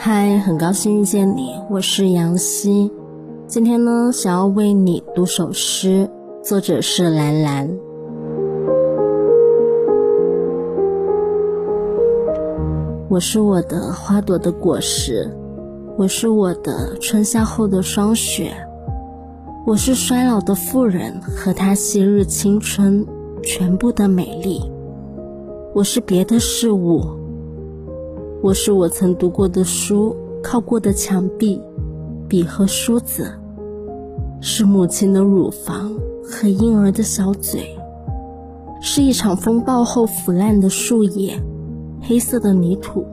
嗨很高兴遇见你，我是杨希。今天呢，想要为你读首诗，作者是兰兰。我是我的花朵的果实，我是我的春夏后的霜雪，我是衰老的妇人和她昔日青春全部的美丽。我是别的事物，我是我曾读过的书。靠过的墙壁，笔和梳子，是母亲的乳房和婴儿的小嘴，是一场风暴后腐烂的树叶，黑色的泥土。